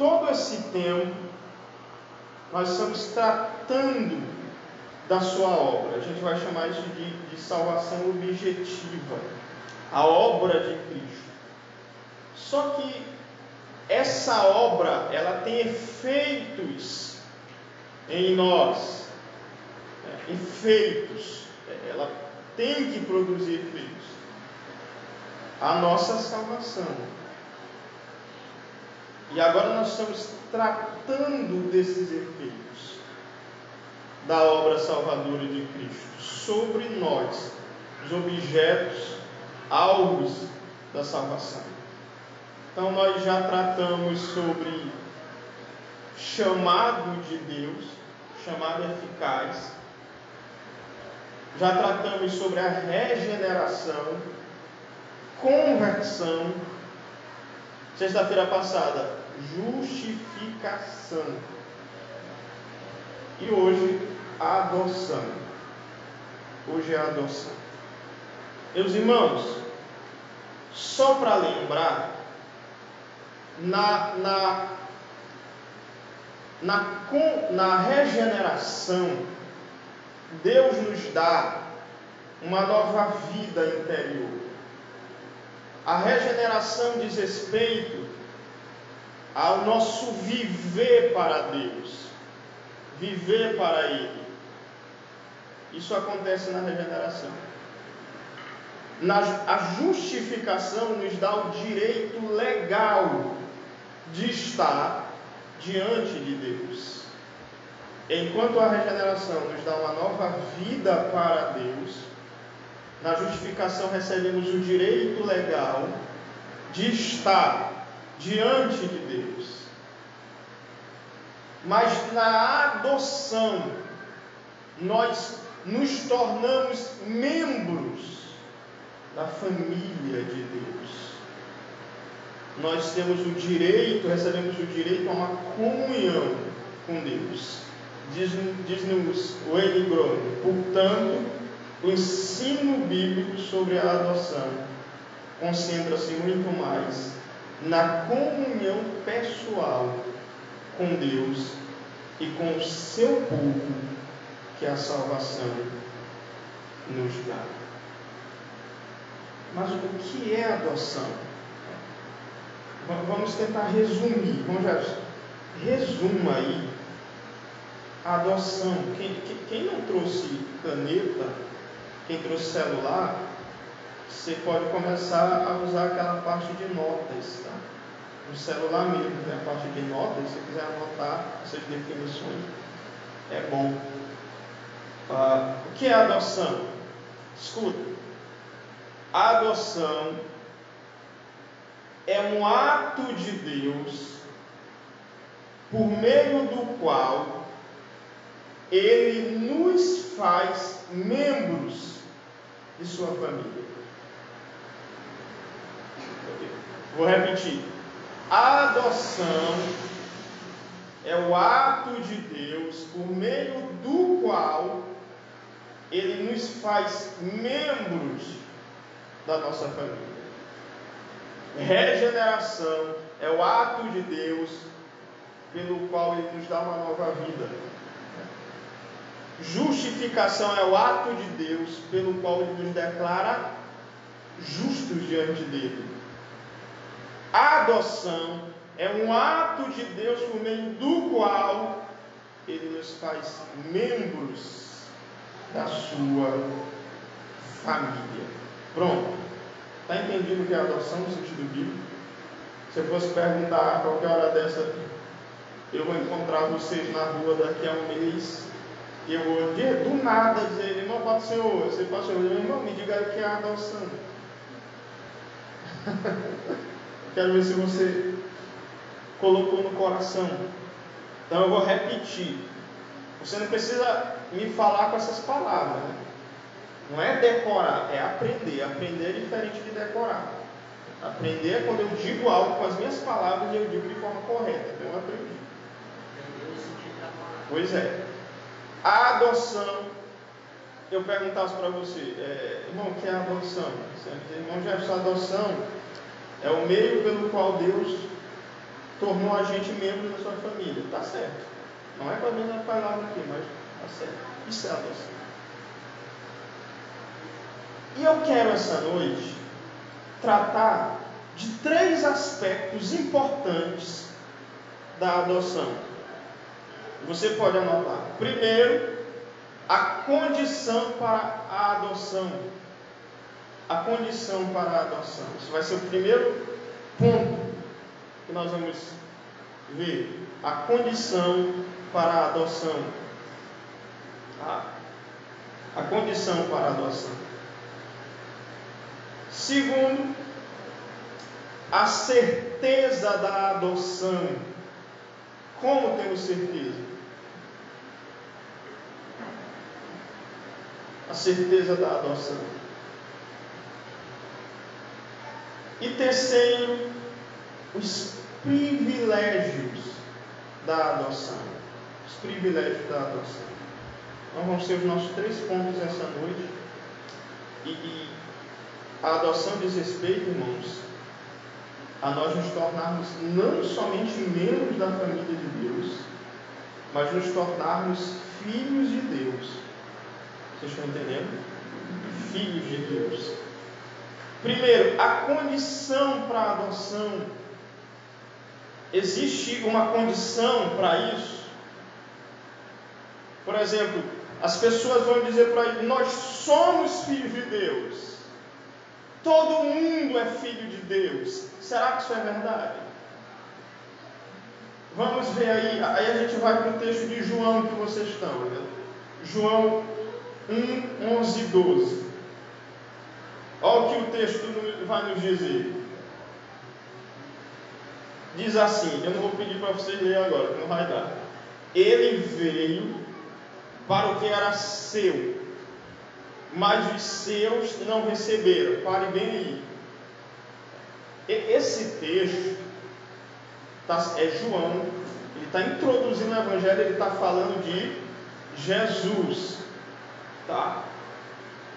todo esse tempo, nós estamos tratando da sua obra. A gente vai chamar isso de, de salvação objetiva, a obra de Cristo. Só que essa obra, ela tem efeitos em nós, é, efeitos, ela tem que produzir efeitos. A nossa salvação. E agora nós estamos tratando desses efeitos da obra salvadora de Cristo sobre nós, os objetos, alvos da salvação. Então nós já tratamos sobre chamado de Deus, chamado eficaz. Já tratamos sobre a regeneração, conversão. Sexta-feira passada, justificação. E hoje, a adoção. Hoje é a adoção. Meus irmãos, só para lembrar, na, na, na, na regeneração, Deus nos dá uma nova vida interior. A regeneração diz respeito ao nosso viver para Deus, viver para Ele. Isso acontece na regeneração. Na, a justificação nos dá o direito legal de estar diante de Deus. Enquanto a regeneração nos dá uma nova vida para Deus, na justificação recebemos o direito legal de estar diante de Deus. Mas na adoção, nós nos tornamos membros da família de Deus. Nós temos o direito, recebemos o direito a uma comunhão com Deus. Diz-nos diz o N. portanto, o ensino bíblico sobre a adoção concentra-se muito mais na comunhão pessoal com Deus e com o seu povo que a salvação nos dá. Mas o que é adoção? Vamos tentar resumir. Vamos já resuma aí a adoção. Quem, quem não trouxe caneta, quem trouxe celular, você pode começar a usar aquela parte de notas, tá? No celular mesmo, tem a parte de notas, se você quiser anotar essas definições, é bom. Ah, o que é adoção? Escuta, adoção é um ato de Deus por meio do qual ele nos faz membros de sua família. Vou repetir. A adoção é o ato de Deus por meio do qual ele nos faz membros da nossa família. Regeneração é o ato de Deus pelo qual ele nos dá uma nova vida. Justificação é o ato de Deus pelo qual ele nos declara justos diante dele. Adoção é um ato de Deus por meio do qual ele nos faz membros da sua família. Pronto. Está entendido o que é adoção no sentido bíblico? Se eu fosse perguntar a qualquer hora dessa, eu vou encontrar vocês na rua daqui a um mês, e eu vou do nada dizer, irmão, Pai do Senhor, você pode ser, irmão, me diga o que é adoção. Quero ver se você colocou no coração. Então eu vou repetir. Você não precisa me falar com essas palavras. Né? Não é decorar, é aprender. Aprender é diferente de decorar. Aprender é quando eu digo algo com as minhas palavras e eu digo de forma correta. Então eu aprendi. Pois é. A adoção. Eu perguntasse para você, é, irmão, o que é adoção? Irmão, já a adoção é o meio pelo qual Deus tornou a gente membro da sua família. Está certo. Não é com a mesma palavra aqui, mas está certo. Isso é adoção. E eu quero essa noite tratar de três aspectos importantes da adoção. Você pode anotar. Primeiro, a condição para a adoção. A condição para a adoção. Isso vai ser o primeiro ponto que nós vamos ver. A condição para a adoção. A, a condição para a adoção. Segundo, a certeza da adoção. Como temos certeza? A certeza da adoção. E terceiro, os privilégios da adoção. Os privilégios da adoção. Então vão ser os nossos três pontos essa noite. E, e a adoção diz respeito, irmãos, a nós nos tornarmos não somente membros da família de Deus, mas nos tornarmos filhos de Deus. Vocês estão entendendo? Filhos de Deus. Primeiro, a condição para a adoção. Existe uma condição para isso? Por exemplo, as pessoas vão dizer para ele: Nós somos filhos de Deus. Todo mundo é filho de Deus. Será que isso é verdade? Vamos ver aí, aí a gente vai para o texto de João que vocês estão. Né? João 1, 11 e 12. Olha o que o texto vai nos dizer. Diz assim, eu não vou pedir para vocês lerem agora, que não vai dar. Ele veio para o que era seu, mas os seus não receberam. Pare bem aí. Esse texto tá, é João, ele está introduzindo o Evangelho, ele está falando de Jesus. Tá?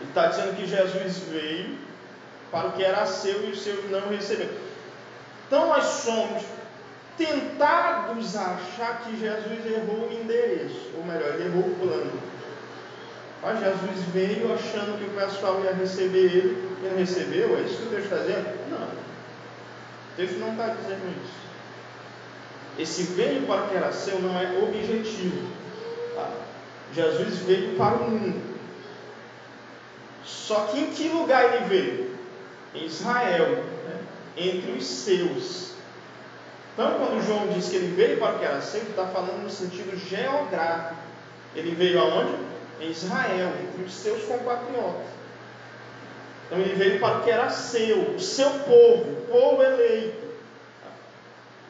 Ele está dizendo que Jesus veio para o que era seu e os seus não receberam. Então nós somos tentados a achar que Jesus errou o endereço, ou melhor, ele errou o plano. Mas Jesus veio achando que o pessoal ia receber ele, e não recebeu, é isso que o texto está dizendo? Não. O texto não está dizendo isso. Esse veio para o que era seu não é objetivo. Tá? Jesus veio para o mundo. Só que em que lugar ele veio? Em Israel, né? entre os seus. Então, quando João diz que ele veio para o que era seu, está falando no sentido geográfico. Ele veio aonde? em Israel, entre os seus compatriotas. Então ele veio para o que era seu, o seu povo, o povo eleito.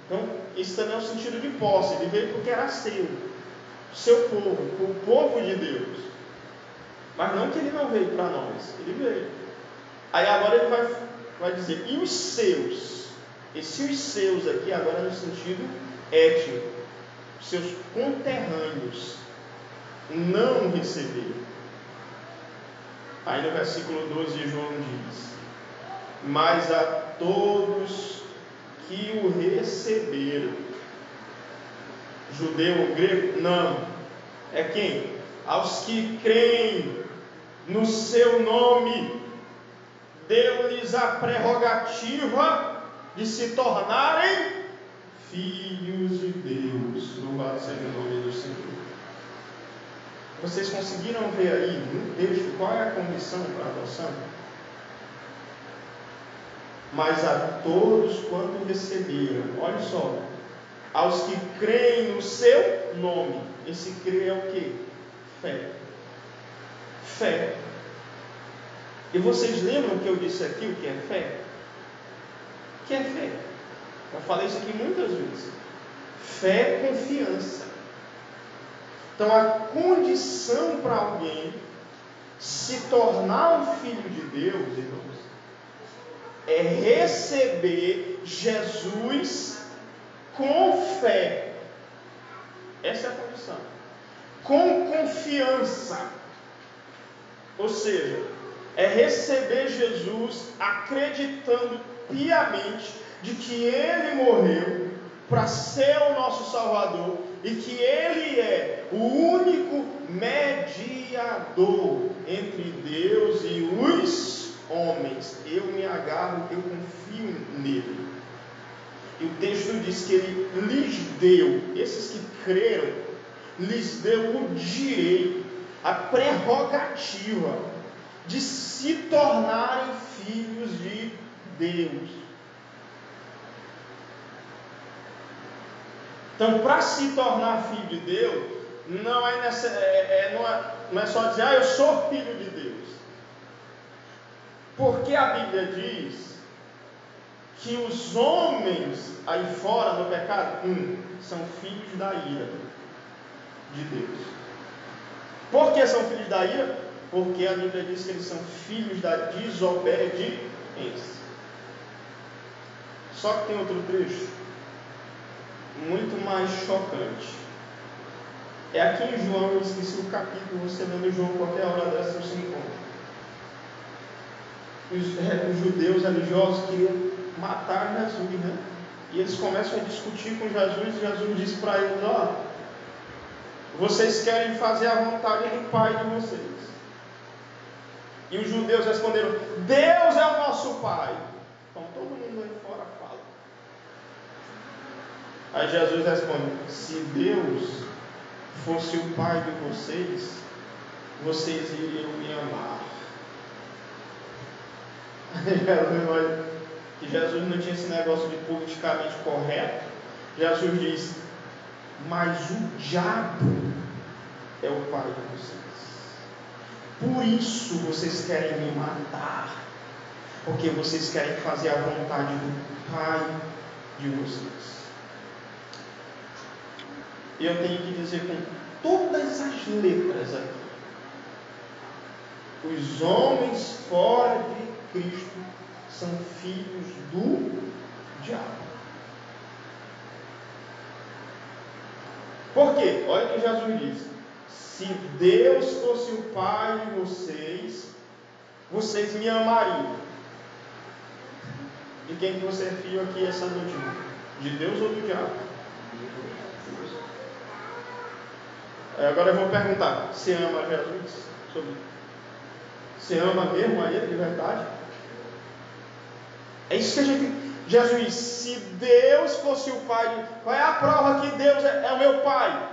Então, isso também é o sentido de posse, ele veio para o que era seu, o seu povo, o povo de Deus. Mas não que ele não veio para nós, ele veio. Aí agora ele vai, vai dizer, e os seus? Esse os seus aqui agora no sentido étnico, seus conterrâneos não receberam. Aí no versículo 12 João diz: Mas a todos que o receberam, judeu ou grego? Não. É quem? Aos que creem no seu nome, deu-lhes a prerrogativa de se tornarem filhos de Deus. Louvado seja o nome do Senhor. Vocês conseguiram ver aí no texto qual é a condição para a adoção? Mas a todos quanto receberam, olha só, aos que creem no seu nome, esse crer é o que? Fé. Fé. E vocês lembram que eu disse aqui o que é fé? O que é fé? Eu falei isso aqui muitas vezes. Fé é confiança. Então, a condição para alguém se tornar um filho de Deus, irmãos, é receber Jesus com fé. Essa é a condição. Com confiança. Ou seja, é receber Jesus acreditando piamente de que ele morreu para ser o nosso Salvador e que Ele é o único mediador entre Deus e os homens. Eu me agarro, eu confio nele. E o texto diz que ele lhes deu, esses que creram, lhes deu o direito, a prerrogativa de se tornarem filhos de Deus. Então, para se tornar filho de Deus, não é, nessa, é, é, não, é, não é só dizer, ah, eu sou filho de Deus. Porque a Bíblia diz que os homens aí fora no pecado, um, são filhos da ira de Deus. Por que são filhos da ira? Porque a Bíblia diz que eles são filhos da desobediência. Só que tem outro trecho muito mais chocante. É aqui em João, eu esqueci o capítulo, você lendo João qualquer hora dessa você encontra. Os, é, os judeus religiosos queriam matar Jesus, né? E eles começam a discutir com Jesus, e Jesus diz para eles, ó, vocês querem fazer a vontade do Pai de vocês. E os judeus responderam, Deus é o nosso Pai. Então todo mundo aí fora fala. Aí Jesus responde: Se Deus fosse o Pai de vocês, vocês iriam me amar. que Jesus não tinha esse negócio de politicamente correto. Jesus diz: Mas o diabo é o pai de vocês. Por isso vocês querem me matar. Porque vocês querem fazer a vontade do pai de vocês. Eu tenho que dizer com todas as letras aqui: os homens fora de Cristo são filhos do diabo. Por quê? Olha o que Jesus diz: se Deus fosse o Pai de vocês, vocês me amariam. De quem que você é filho aqui essa noite? De Deus ou do diabo? É, agora eu vou perguntar: você ama Jesus? Você ama mesmo a Ele de verdade? É isso que a gente. Jesus, se Deus fosse o Pai, qual é a prova que Deus é, é o meu Pai?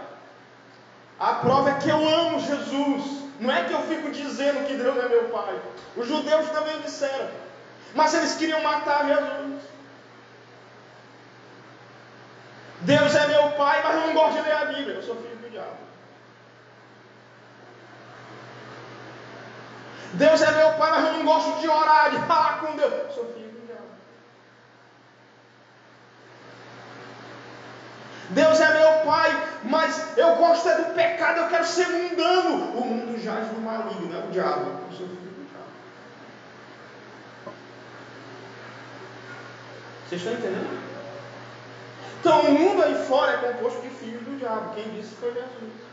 A prova é que eu amo Jesus. Não é que eu fico dizendo que Deus é meu Pai. Os judeus também disseram. Mas eles queriam matar Jesus. Deus é meu Pai, mas eu não gosto de ler a Bíblia. Eu sou filho do diabo. Deus é meu pai, mas eu não gosto de orar, de falar com Deus. Eu sou filho do diabo. Deus é meu pai, mas eu gosto é do pecado, eu quero ser mundano. O mundo jaz no maligno, é o diabo. Eu sou filho do diabo. Vocês estão entendendo? Então o mundo aí fora é composto de filhos do diabo. Quem disse foi Jesus.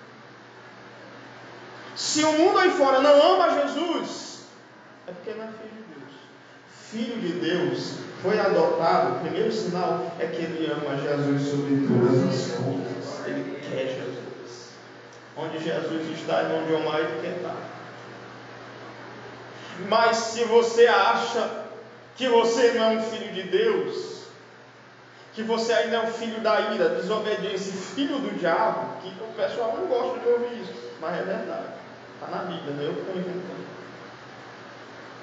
Se o mundo aí fora não ama Jesus, é porque não é filho de Deus. Filho de Deus foi adotado, o primeiro sinal é que ele ama Jesus sobre todas as coisas. Ele quer Jesus. Onde Jesus está e onde o ele quer estar. Mas se você acha que você não é um filho de Deus, que você ainda é um filho da ira, desobediência, filho do diabo, que o pessoal não gosta de ouvir isso, mas é verdade. Está na Bíblia, não é eu estou inventando.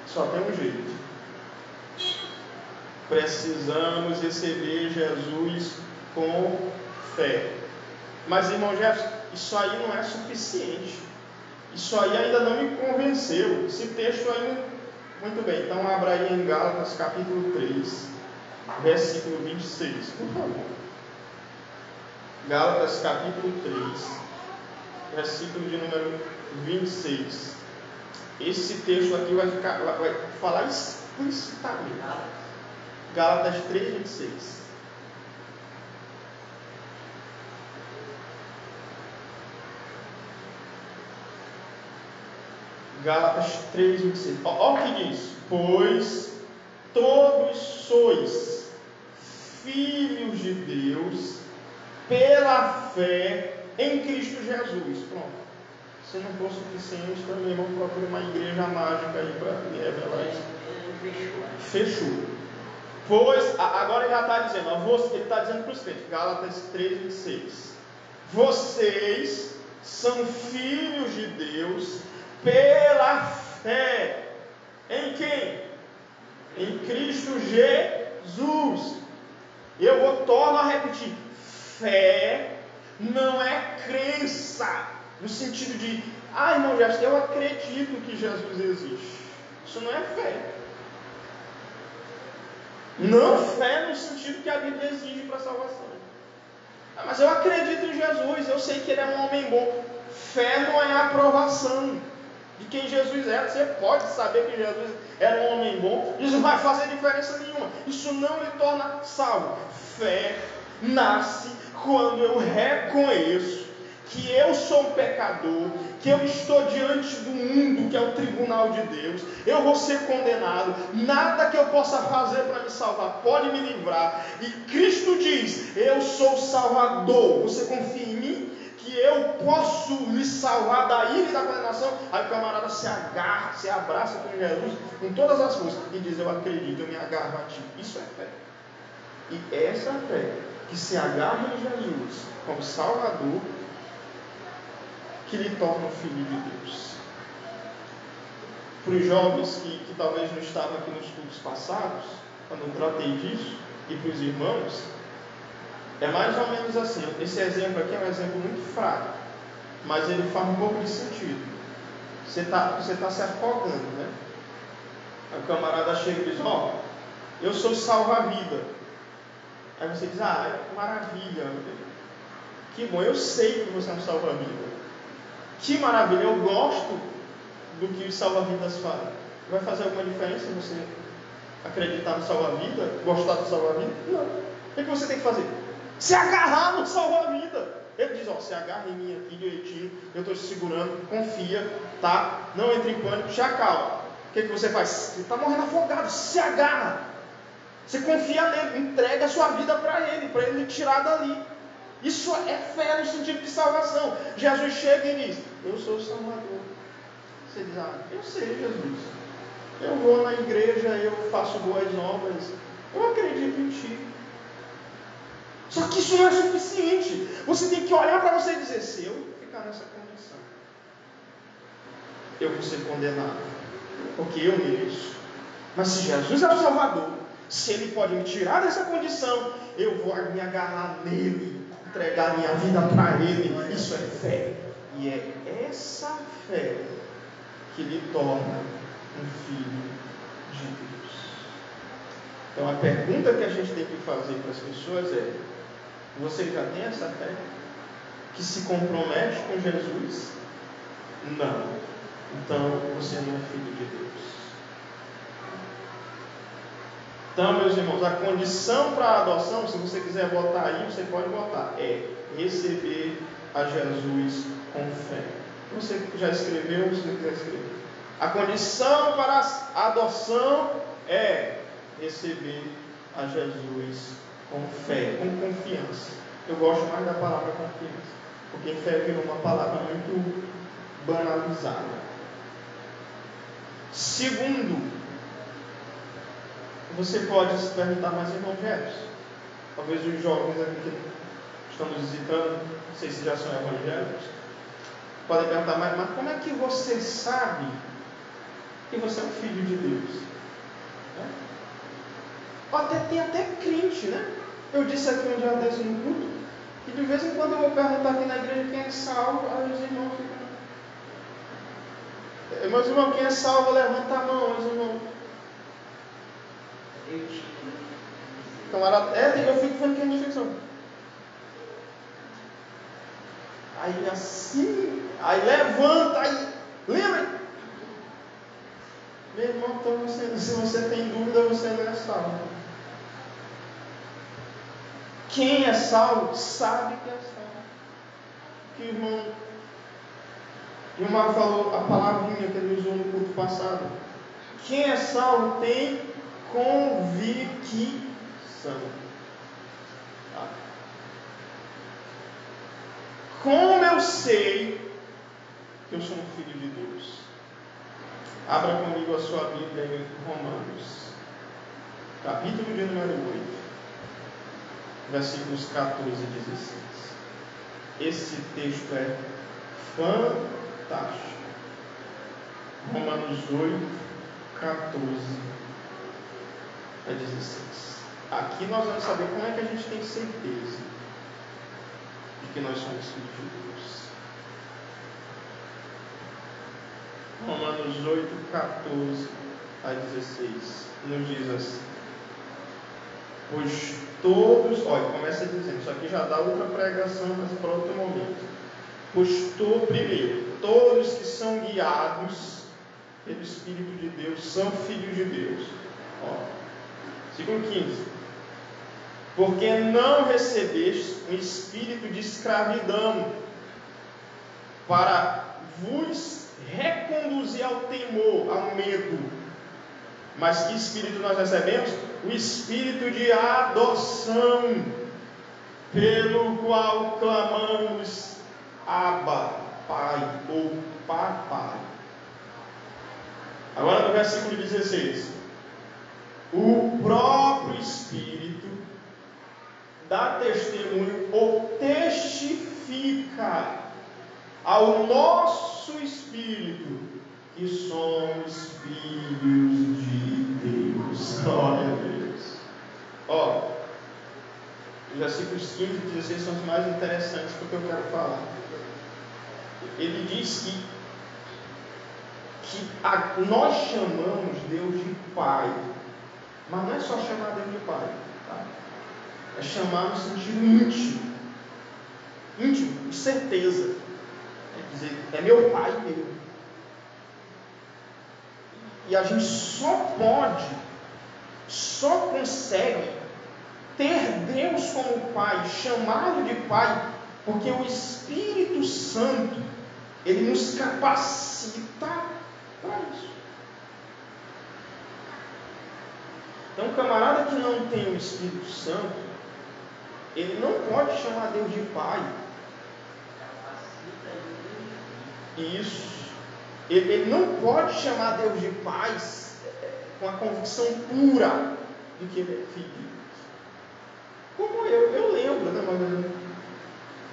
Só tem um jeito. Precisamos receber Jesus com fé. Mas, irmão Jefferson, isso aí não é suficiente. Isso aí ainda não me convenceu. Esse texto aí Muito bem, então abra aí em Gálatas capítulo 3, versículo 26, por favor. Gálatas capítulo 3, versículo de número 26. Esse texto aqui vai, ficar, vai falar explicitamente. Gálatas 3, 26. Gálatas 3, 26. Olha o que diz: Pois todos sois filhos de Deus pela fé em Cristo Jesus. Pronto. Se não for suficiente, também vamos procurar uma igreja mágica aí para me revelar isso. Fechou. Pois, agora ele já está dizendo, ele está dizendo para os crentes, Gálatas 3, 26. Vocês são filhos de Deus pela fé. Em quem? Em Cristo Jesus. Eu vou torno a repetir. Fé não é crença. No sentido de, ah, irmão, eu acredito que Jesus existe. Isso não é fé. Não fé no sentido que a Bíblia exige para a salvação. Ah, mas eu acredito em Jesus, eu sei que ele é um homem bom. Fé não é aprovação de quem Jesus é. Você pode saber que Jesus era um homem bom, isso não vai fazer diferença nenhuma. Isso não lhe torna salvo. Fé nasce quando eu reconheço que eu sou um pecador, que eu estou diante do mundo, que é o tribunal de Deus, eu vou ser condenado, nada que eu possa fazer para me salvar pode me livrar, e Cristo diz: Eu sou Salvador, você confia em mim? Que eu posso lhe salvar da ira e da condenação. Aí o camarada se agarra, se abraça com Jesus com todas as forças e diz: Eu acredito, eu me agarro a ti. Isso é fé. E essa fé que se agarra em Jesus como Salvador que lhe torna filho de Deus. Para os jovens que, que talvez não estavam aqui nos estudos passados, quando eu tratei disso, e para os irmãos, é mais ou menos assim. Esse exemplo aqui é um exemplo muito fraco, mas ele faz um pouco de sentido. Você está você tá se afogando, né? A camarada chega e diz: Ó, oh, eu sou salva-vida. Aí você diz: Ah, maravilha. Que bom, eu sei que você é um salva-vida. Que maravilha, eu gosto do que os salva-vidas fazem. Vai fazer alguma diferença você acreditar no salva-vida? Gostar do salva-vida? Não. O que, você tem que fazer? Se agarrar no salva-vida. Ele diz, ó, se agarra em mim aqui direitinho, eu estou te segurando, confia, tá? Não entre em pânico, te acalma. O que, que você faz? Você está morrendo afogado, se agarra. Você confia nele, entrega a sua vida para ele, para ele tirar dali. Isso é fé no sentido de salvação. Jesus chega e diz: Eu sou o Salvador. Você diz: Ah, eu sei, Jesus. Eu vou na igreja, eu faço boas obras. Eu acredito em Ti. Só que isso não é suficiente. Você tem que olhar para você e dizer: Se eu ficar nessa condição, eu vou ser condenado. Porque eu mereço. Mas se Jesus é o Salvador, se Ele pode me tirar dessa condição, eu vou me agarrar nele entregar minha vida para Ele. Isso é fé. E é essa fé que lhe torna um filho de Deus. Então a pergunta que a gente tem que fazer para as pessoas é: você já tem essa fé? Que se compromete com Jesus? Não. Então você não é filho de Deus. Então, meus irmãos, a condição para a adoção, se você quiser botar aí, você pode botar, é receber a Jesus com fé. Você já escreveu, não quiser escrever. A condição para a adoção é receber a Jesus com fé, com confiança. Eu gosto mais da palavra confiança, porque fé virou uma palavra muito banalizada. Segundo, você pode se perguntar, mas Jefferson, talvez os jovens aqui que estão nos visitando, não sei se já são evangélicos, podem perguntar, mas, mas como é que você sabe que você é um filho de Deus? Né? Até, tem até crente, né? Eu disse aqui um dia desse no culto, e de vez em quando eu vou perguntar aqui na igreja quem é salvo, aí os irmãos ficam. Meus irmãos, quem é salvo, levanta a mão, meus irmãos. Camarada, é, eu fico vendo que é infecção. Aí assim, aí levanta, aí lembra? Meu irmão, então você, se você tem dúvida, você não é salvo. Quem é salvo sabe que é salvo. Que o irmão falou a palavrinha que ele usou no culto passado. Quem é salvo tem convicção. Tá? Como eu sei que eu sou um filho de Deus? Abra comigo a sua Bíblia em Romanos, capítulo de número 8, versículos 14 e 16. Esse texto é fantástico. Romanos 8, 14 a 16. Aqui nós vamos saber como é que a gente tem certeza de que nós somos filhos de Deus. Romanos 8, 14 a 16 nos diz assim. Pois todos, olha, começa dizendo, isso aqui já dá outra pregação, mas para outro momento. Pois to, primeiro, todos que são guiados pelo Espírito de Deus são filhos de Deus. Versículo 15. Porque não recebeste um espírito de escravidão para vos reconduzir ao temor, ao medo. Mas que espírito nós recebemos? O espírito de adoção, pelo qual clamamos Abba, Pai ou Papai. Agora no versículo 16. O próprio Espírito dá testemunho ou testifica ao nosso espírito que somos filhos de Deus. Glória a Deus. Ó, os versículos 15 e 16 são os mais interessantes porque eu quero falar. Ele diz que que a, nós chamamos Deus de Pai, mas não é só chamar Deus de Pai, tá? é chamar no sentido íntimo, íntimo, de certeza, é dizer, é meu Pai mesmo. E a gente só pode, só consegue ter Deus como Pai, chamá-lo de Pai, porque o Espírito Santo, ele nos capacita para isso. Então, camarada que não tem o Espírito Santo, ele não pode chamar Deus de Pai. Isso. Ele, ele não pode chamar Deus de Pai é, com a convicção pura de que ele é filho. Como eu, eu lembro, né, mas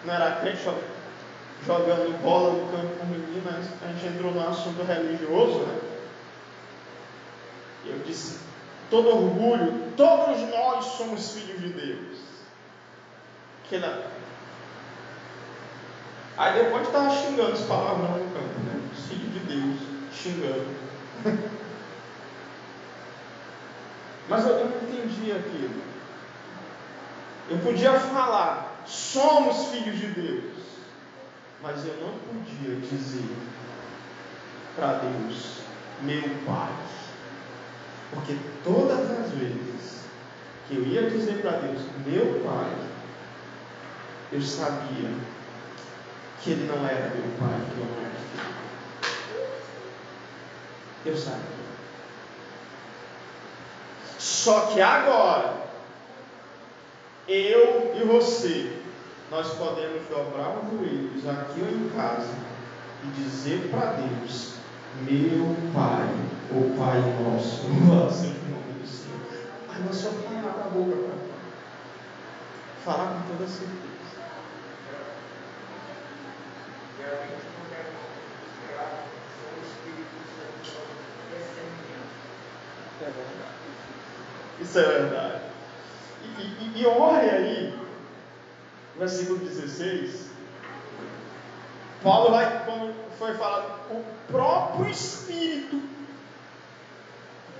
não era crente, jogando bola no campo com meninas, a gente entrou no assunto religioso, né? Eu disse, todo orgulho, todos nós somos filhos de Deus. Que não. Aí depois estava xingando as palavras no campo, né? Filho de Deus, xingando. Mas eu não entendi aquilo. Eu podia falar, somos filhos de Deus mas eu não podia dizer para Deus, meu Pai, porque todas as vezes que eu ia dizer para Deus, meu Pai, eu sabia que Ele não era meu Pai, que eu não era filho. Eu sabia. Só que agora, eu e você, nós podemos dobrar os joelhos aqui ou em casa e dizer para Deus: Meu Pai, o Pai nosso, louvado seja o nome do Senhor. Aí nós só falar a boca para falar com toda certeza. É verdade. Isso é verdade. E, e, e olhe aí versículo 16, Paulo vai, como foi falado, o próprio Espírito.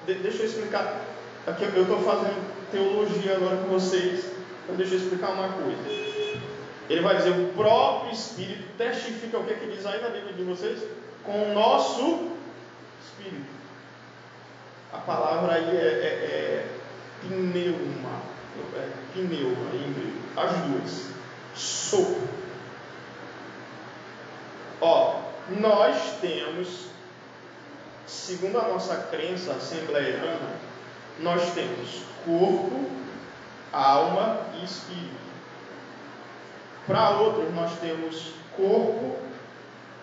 De, deixa eu explicar. Aqui eu estou fazendo teologia agora com vocês. Então deixa eu explicar uma coisa. Ele vai dizer, o próprio Espírito testifica o que, é que diz aí na Bíblia de vocês? Com o nosso Espírito. A palavra aí é, é, é pneuma. É pneuma em grego. As duas sopro. Ó, nós temos, segundo a nossa crença assembleiana, nós temos corpo, alma e espírito. Para outros, nós temos corpo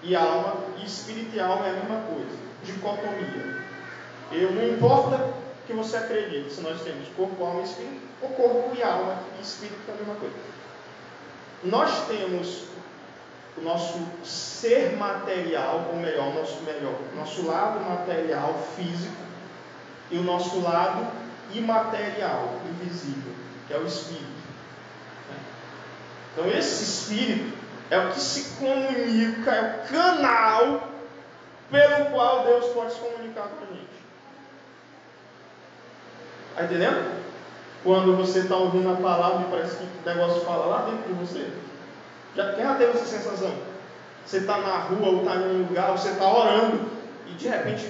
e alma, e espírito e alma é a mesma coisa, dicotomia. Eu não importa que você acredite, se nós temos corpo, alma e espírito, ou corpo e alma e espírito é a mesma coisa. Nós temos o nosso ser material, ou melhor, nosso melhor, nosso lado material, físico, e o nosso lado imaterial, invisível, que é o espírito. Então esse espírito é o que se comunica, é o canal pelo qual Deus pode se comunicar com a gente. Está entendendo? Quando você está ouvindo a palavra e parece que o negócio fala lá dentro de você. Já, quem já teve essa sensação? Você está na rua ou está em um lugar, você está orando e de repente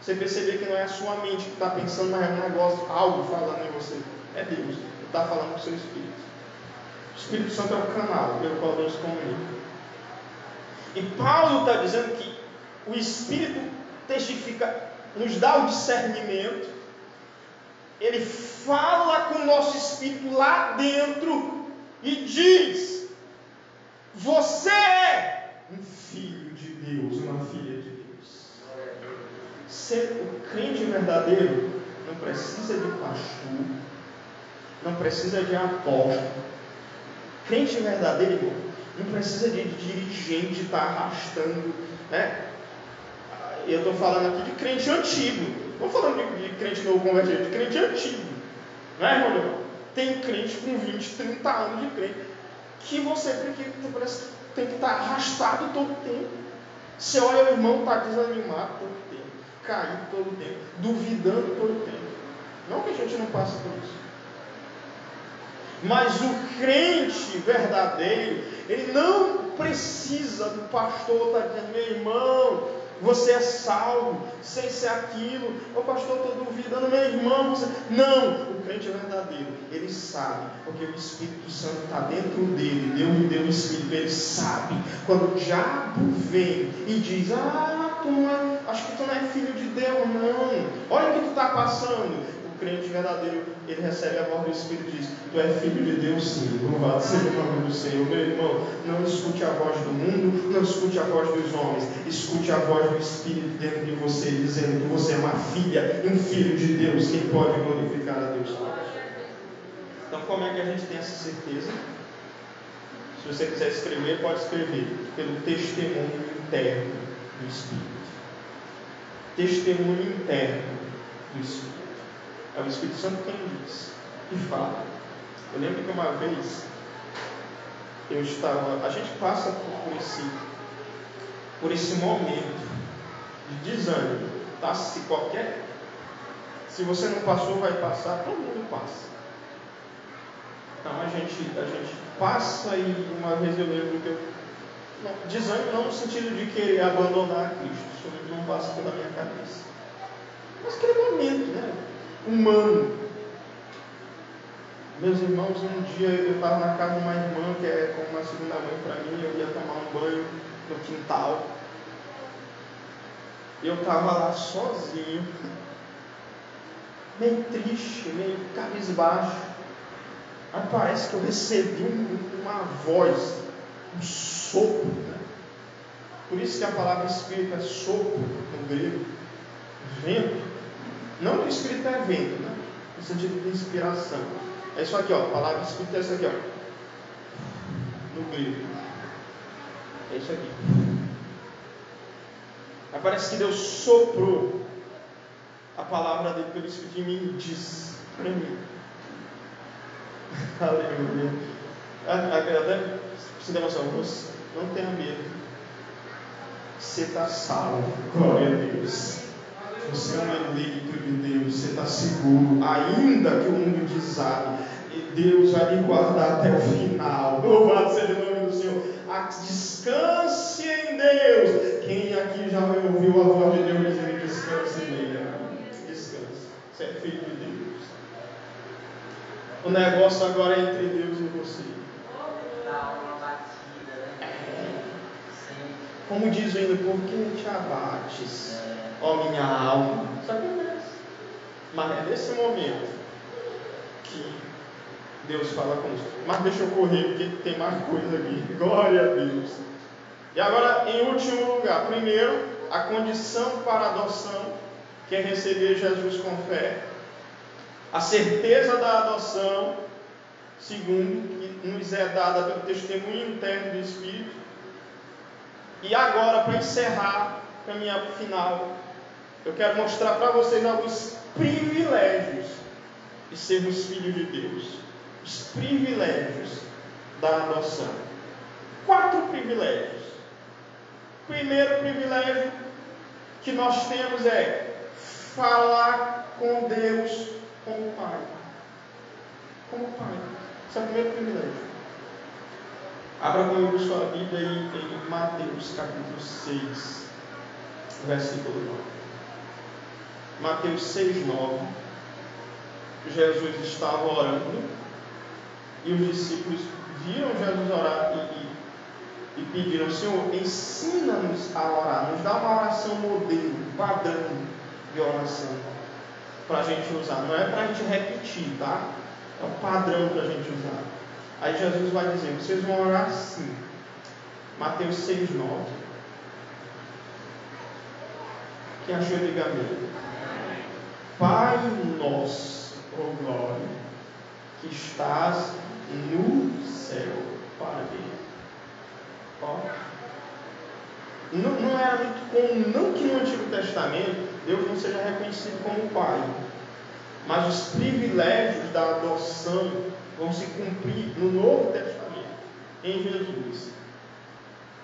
você perceber que não é a sua mente que está pensando, mas é negócio, algo falando em você. É Deus que está falando com o seu espírito. O Espírito Santo é o canal pelo qual Deus comunica. E Paulo está dizendo que o Espírito testifica, nos dá o discernimento, ele fala com o nosso espírito lá dentro e diz: Você é um filho de Deus, uma filha de Deus. Ser o crente verdadeiro não precisa de pastor, não precisa de apóstolo. Crente verdadeiro não precisa de dirigente estar arrastando, né? Eu estou falando aqui de crente antigo. Não falando de, de crente novo convertido, de crente antigo. Não é, irmão? Tem crente com 20, 30 anos de crente que você tem que, tem que estar arrastado todo o tempo. Você olha o irmão, está desanimado todo o tempo, caído todo o tempo, duvidando todo o tempo. Não que a gente não passe por isso. Mas o crente verdadeiro, ele não precisa do pastor estar tá dizendo, meu irmão, você é salvo, sem ser aquilo. Ô pastor, estou duvidando, meu irmão. Você... Não, o crente é verdadeiro, ele sabe, porque o Espírito Santo está dentro dele. Deus lhe deu o Espírito, ele sabe. Quando o diabo vem e diz: Ah, tu não é, acho que tu não é filho de Deus, não. Olha o que tu está passando crente verdadeiro, ele recebe a voz do Espírito e diz: Tu és filho de Deus, sim. Louvado seja o nome do Senhor. Meu irmão, não escute a voz do mundo, não escute a voz dos homens, escute a voz do Espírito dentro de você, dizendo que você é uma filha, um filho de Deus, quem pode glorificar a Deus. Então, como é que a gente tem essa certeza? Se você quiser escrever, pode escrever pelo testemunho interno do Espírito. Testemunho interno do Espírito. É o Espírito Santo quem diz e fala. Eu lembro que uma vez eu estava. A gente passa por esse, por esse momento de desânimo. Tá? Se qualquer. Se você não passou, vai passar, todo mundo passa. Então a gente, a gente passa e uma vez eu lembro que eu. Desânimo não no sentido de querer abandonar Cristo, isso não passa pela minha cabeça. Mas aquele momento, né? Humano. Meus irmãos, um dia eu estava na casa de uma irmã que é como uma segunda mãe para mim, eu ia tomar um banho no quintal. Eu estava lá sozinho, meio triste, meio cabisbaixo. Aí parece que eu recebi um, uma voz, um sopro. Né? Por isso que a palavra espírito é sopro no grego, vento. Não que o Espírito é vento, né? no sentido de inspiração. É isso aqui, ó. A palavra Espírito é isso aqui, ó. No grego. É isso aqui. Aí parece que Deus soprou a palavra dele pelo Espírito de mim e diz para mim. Aleluia. Até se demonstrar, você não tenha medo. Você está salvo. Glória a Deus. Você é um eleito de Deus, você está seguro, ainda que o mundo desabe, Deus vai lhe guardar até o final. Louvado seja o nome do Senhor. Descanse em Deus. Quem aqui já ouviu a voz de Deus dizendo descanse nele? Descanse. Você é filho de Deus. O negócio agora é entre Deus e você. Como diz o por que te abates? Ó minha alma. Isso acontece. Mas é nesse momento que Deus fala conosco. Mas deixa eu correr, porque tem mais coisa aqui. Glória a Deus. E agora, em último lugar, primeiro, a condição para a adoção, que é receber Jesus com fé. A certeza da adoção, segundo, que nos é dada pelo testemunho interno do Espírito. E agora, para encerrar, caminhar para o final, eu quero mostrar para vocês alguns privilégios de sermos filhos de Deus. Os privilégios da adoção. Quatro privilégios. Primeiro privilégio que nós temos é falar com Deus como Pai. Como Pai. Esse é o primeiro privilégio. Abra comigo sua Bíblia aí em Mateus capítulo 6, versículo 9. Mateus 6, 9. Jesus estava orando e os discípulos viram Jesus orar e, e, e pediram: Senhor, ensina-nos a orar, nos dá uma oração modelo, padrão de oração para a gente usar. Não é para a gente repetir, tá? É o padrão para a gente usar. Aí Jesus vai dizer: vocês vão orar assim. Mateus 6, 9. Quem achou, diga amém. Pai nosso, oh glória, que estás no céu. Para Ó. Não, não era muito comum, não que no Antigo Testamento Deus não seja reconhecido como Pai, mas os privilégios da adoção vão se cumprir no Novo Testamento, em Jesus.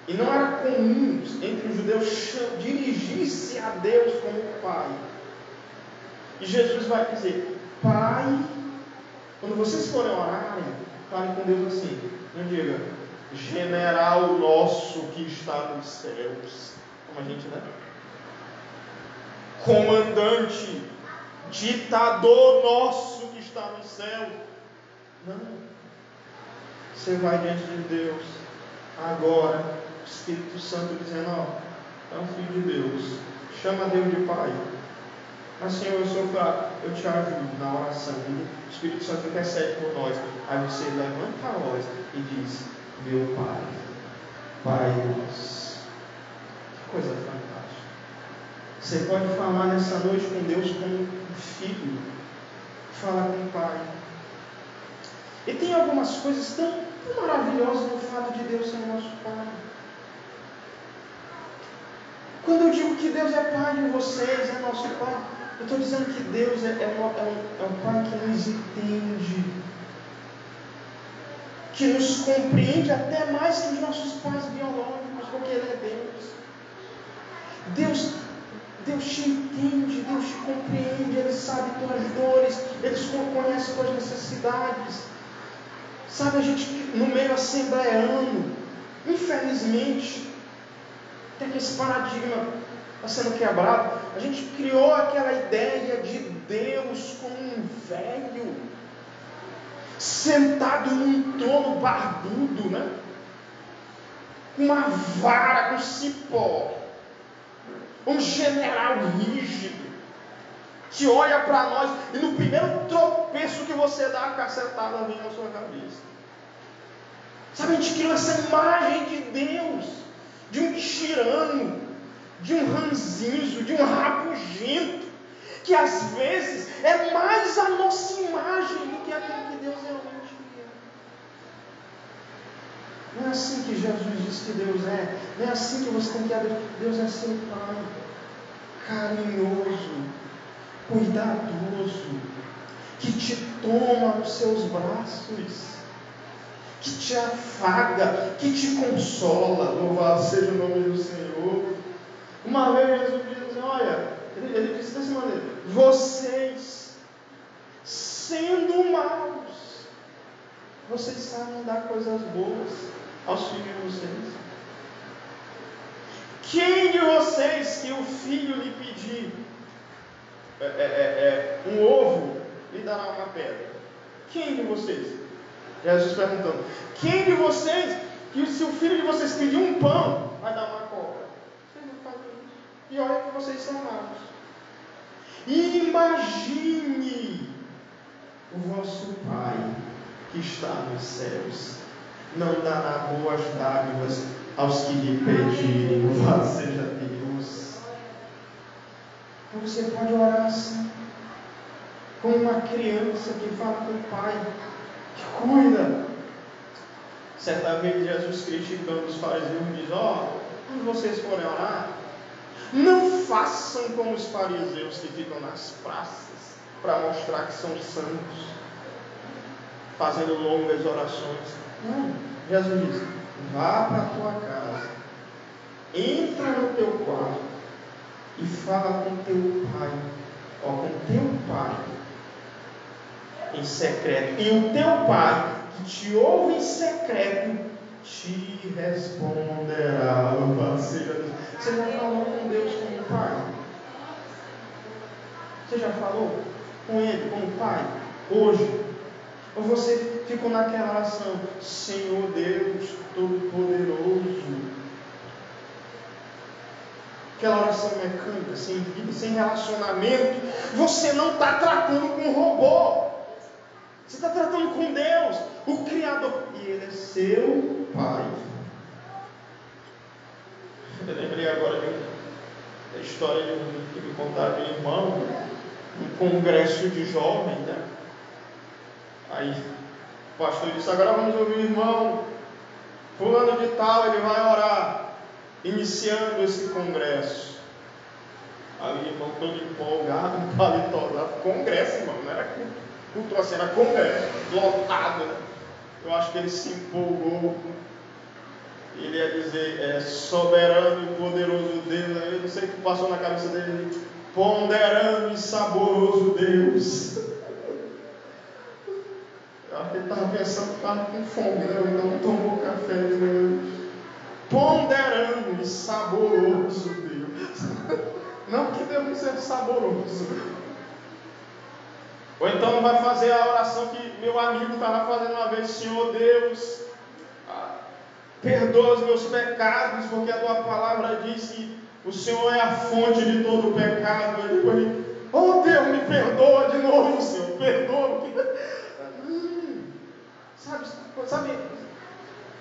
E não era comum entre os judeus dirigir-se a Deus como Pai. E Jesus vai dizer: Pai, quando vocês forem orarem, falem com Deus assim. Não diga, general nosso que está nos céus. Como a gente, né? Comandante, ditador nosso que está no céu. Não. Você vai diante de Deus. Agora, Espírito Santo dizendo, ó, é um filho de Deus. Chama Deus de Pai. Mas Senhor, eu sou fraco, eu te ajudo na oração. O Espírito Santo intercede por nós. Aí você levanta a voz e diz, meu Pai, Pai nosso. Que coisa fantástica. Você pode falar nessa noite com Deus como um filho. Falar com o Pai. E tem algumas coisas tão, tão maravilhosas no fato de Deus ser nosso Pai. Quando eu digo que Deus é Pai de vocês, é nosso Pai, eu estou dizendo que Deus é, é, um, é, um, é um Pai que nos entende, que nos compreende até mais que os nossos pais biológicos, porque Ele é Deus. Deus, Deus te entende, Deus te compreende, Ele sabe tuas dores, Ele conhece tuas necessidades. Sabe, a gente no meio assembleano, infelizmente, tem que esse paradigma está sendo quebrado. A gente criou aquela ideia de Deus como um velho, sentado num trono barbudo, né? Com uma vara, com cipó. Um general rígido que olha para nós e no primeiro tropeço que você dá, a cacetada vem na sua cabeça. Sabe, a gente criou essa imagem de Deus, de um tirano, de um ranzinzo, de um rabugento, que às vezes é mais a nossa imagem do que aquilo que Deus realmente é. Não é assim que Jesus diz que Deus é, não é assim que você tem que abrir. Deus é seu Pai, carinhoso, cuidadoso, que te toma nos seus braços, que te afaga, que te consola. Louvado seja o nome do Senhor. Uma vez Jesus disse assim: Olha, ele, ele disse dessa maneira: Vocês, sendo maus, vocês sabem dar coisas boas aos filhos de vocês. Quem de vocês que o filho lhe pedir é, é, é, é, um ovo lhe dará uma pedra. Quem de vocês? Jesus perguntando: Quem de vocês, que se o filho de vocês pedir um pão, vai dar uma cobra? Vocês não fazem isso. E olha que vocês são maus. Imagine o vosso Pai que está nos céus não dará boas dádivas aos que lhe pedirem. Louvado seja Deus. Então você pode orar assim, como uma criança que fala com o pai, que cuida. Certa vez Jesus criticando os fariseus diz, ó, oh, quando vocês forem orar, não façam como os fariseus que ficam nas praças para mostrar que são santos, fazendo longas orações. Não, Jesus diz: vá para a tua casa, entra no teu quarto e fala com teu pai, ou com teu pai, em secreto. E o teu pai, que te ouve em secreto, te responderá. Louvado seja Deus. Você já falou com Deus como Pai? Você já falou com Ele como Pai? Hoje? Ou você ficou naquela oração, Senhor Deus Todo-Poderoso? Aquela oração mecânica, sem vida, sem relacionamento. Você não está tratando com um robô. Você está tratando com Deus, o Criador. E Ele é seu Pai. Eu lembrei agora da história de um que me contaram de um irmão, um congresso de jovens, né? Aí o pastor disse, agora vamos ouvir o irmão, fulano de tal, ele vai orar, iniciando esse congresso. Aí o irmão todo empolgado, paletó lá, congresso, irmão, não era culto, culto assim, congresso, lotado, né? Eu acho que ele se empolgou ele ia dizer, é, soberano e poderoso Deus, eu não sei o que passou na cabeça dele, ponderando e saboroso Deus. Eu acho que ele estava pensando que estava com fome, né? Então não tomou café manhã. Ponderando e saboroso Deus. Não que Deus não seja saboroso. Ou então vai fazer a oração que meu amigo estava fazendo uma vez, Senhor Deus, Perdoa os meus pecados, porque a tua palavra diz que o Senhor é a fonte de todo o pecado. Aí depois ele, oh Deus, me perdoa de novo, Senhor, perdoa. Sabe, sabe,